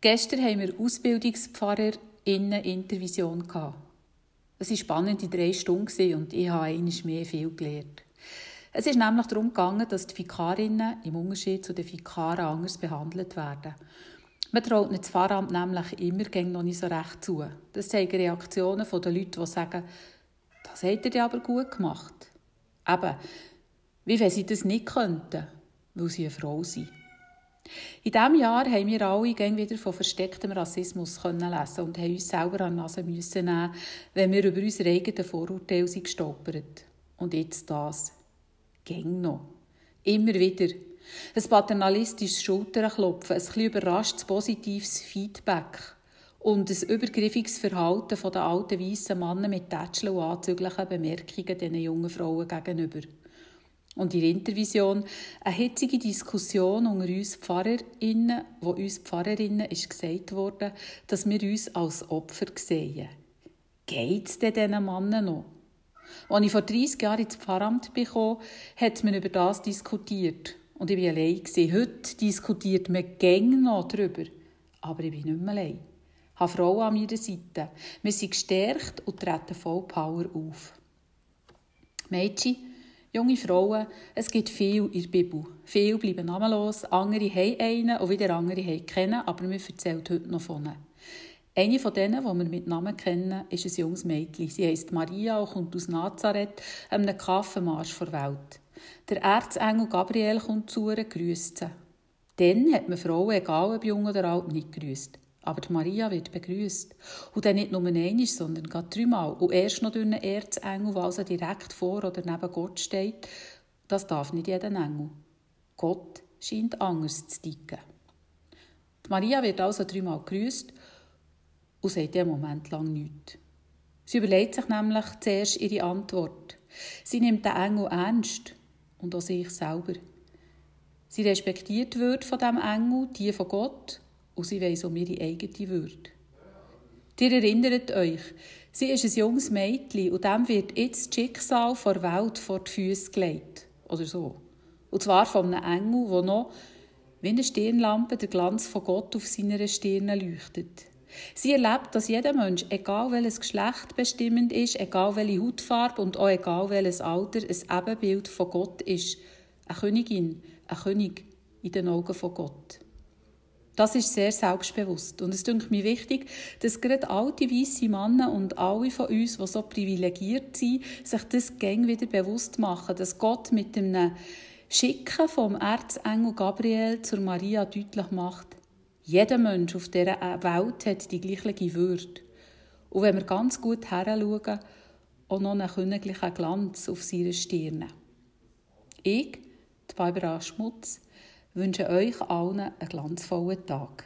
Gestern haben wir AusbildungspfarrerInnen Intervision gehabt. Es war spannend in drei Stunden und ich habe einmal mehr viel gelernt. Es ist nämlich darum gegangen, dass die Vikarinnen im Unterschied zu den Vikaren anders behandelt werden. Man traut nicht das Pfarramt nämlich immer noch nicht so recht zu. Das zeigen Reaktionen der Leute, die sagen, das habt ihr aber gut gemacht. Eben, wie wenn sie das nicht könnten, weil sie eine Frau sind. In diesem Jahr haben wir alle wieder von verstecktem Rassismus lesen und haben uns selber an die Nase müssen nehmen, wenn wir über unsere eigenen Vorurteile sind gestolpert. Und jetzt das. Gäng noch. Immer wieder. Ein paternalistisches Schulterklopfen, ein bisschen überraschtes positives Feedback und ein übergriffiges Verhalten der alten weißen Männer mit Tätscheln und anzüglichen Bemerkungen diesen jungen Frauen gegenüber. Und in der Intervision eine hitzige Diskussion unter uns PfarrerInnen, wo uns Pfarrerinnen ist gesagt wurde, dass wir uns als Opfer sehen. Geht es denn diesen Männern noch? Als ich vor 30 Jahren ins Pfarramt bekam, hat man über das diskutiert. Und ich war allein. Heute diskutiert man gäng noch darüber. Aber ich bin nicht mehr allein. Ich habe Frauen an meiner Seite. Wir sind gestärkt und treten voll Power auf. Mädchen, junge Frauen, es gibt viel in der Bibel. Viele bleiben namenlos, andere haben einen und wieder andere haben keinen, aber wir erzählen heute noch von ihnen. Eine von denen, die wir mit Namen kennen, ist ein junges Mädchen. Sie heisst Maria und kommt aus Nazareth, einem Kaffeemarsch vor Welt. Der Erzengel Gabriel kommt zu ihr, grüßt sie. Dann hat man Frauen, egal ob jung oder alt, nicht grüßt. Aber die Maria wird begrüßt. Und dann nicht nur einmal, sondern gerade dreimal. Und erst noch durch einen Erzengel, der also direkt vor oder neben Gott steht. Das darf nicht jeder Engel. Gott scheint anders zu ticken. Die Maria wird also dreimal grüßt und sagt einen Moment lang nichts. Sie überlegt sich nämlich zuerst ihre Antwort. Sie nimmt den Engel ernst und auch sich selber. Sie respektiert wird von dem Engel, die von Gott, und sie weiss um ihre eigene Würde. Ihr erinnert euch, sie ist ein junges Mädchen und dem wird jetzt das Schicksal der Welt vor die Füße gelegt. Oder so. Und zwar von einem Engel, der noch wie eine Stirnlampe der Glanz von Gott auf seiner Stirn leuchtet. Sie erlebt, dass jeder Mensch, egal welches Geschlecht bestimmend ist, egal welche Hautfarbe und auch egal welches Alter, ein Ebenbild von Gott ist. Eine Königin, ein König in den Augen von Gott. Das ist sehr selbstbewusst. Und es ist mir wichtig, dass gerade alte weiße Männer und alle von uns, die so privilegiert sind, sich das gäng wieder bewusst machen, dass Gott mit dem Schicken vom Erzengel Gabriel zur Maria deutlich macht, jeder Mensch auf dieser Welt hat die gleiche Würde. Und wenn wir ganz gut heranschauen, auch noch einen königlichen Glanz auf seiner Stirn. Ich, die Barbara Schmutz, wünsche euch allen einen glanzvollen Tag.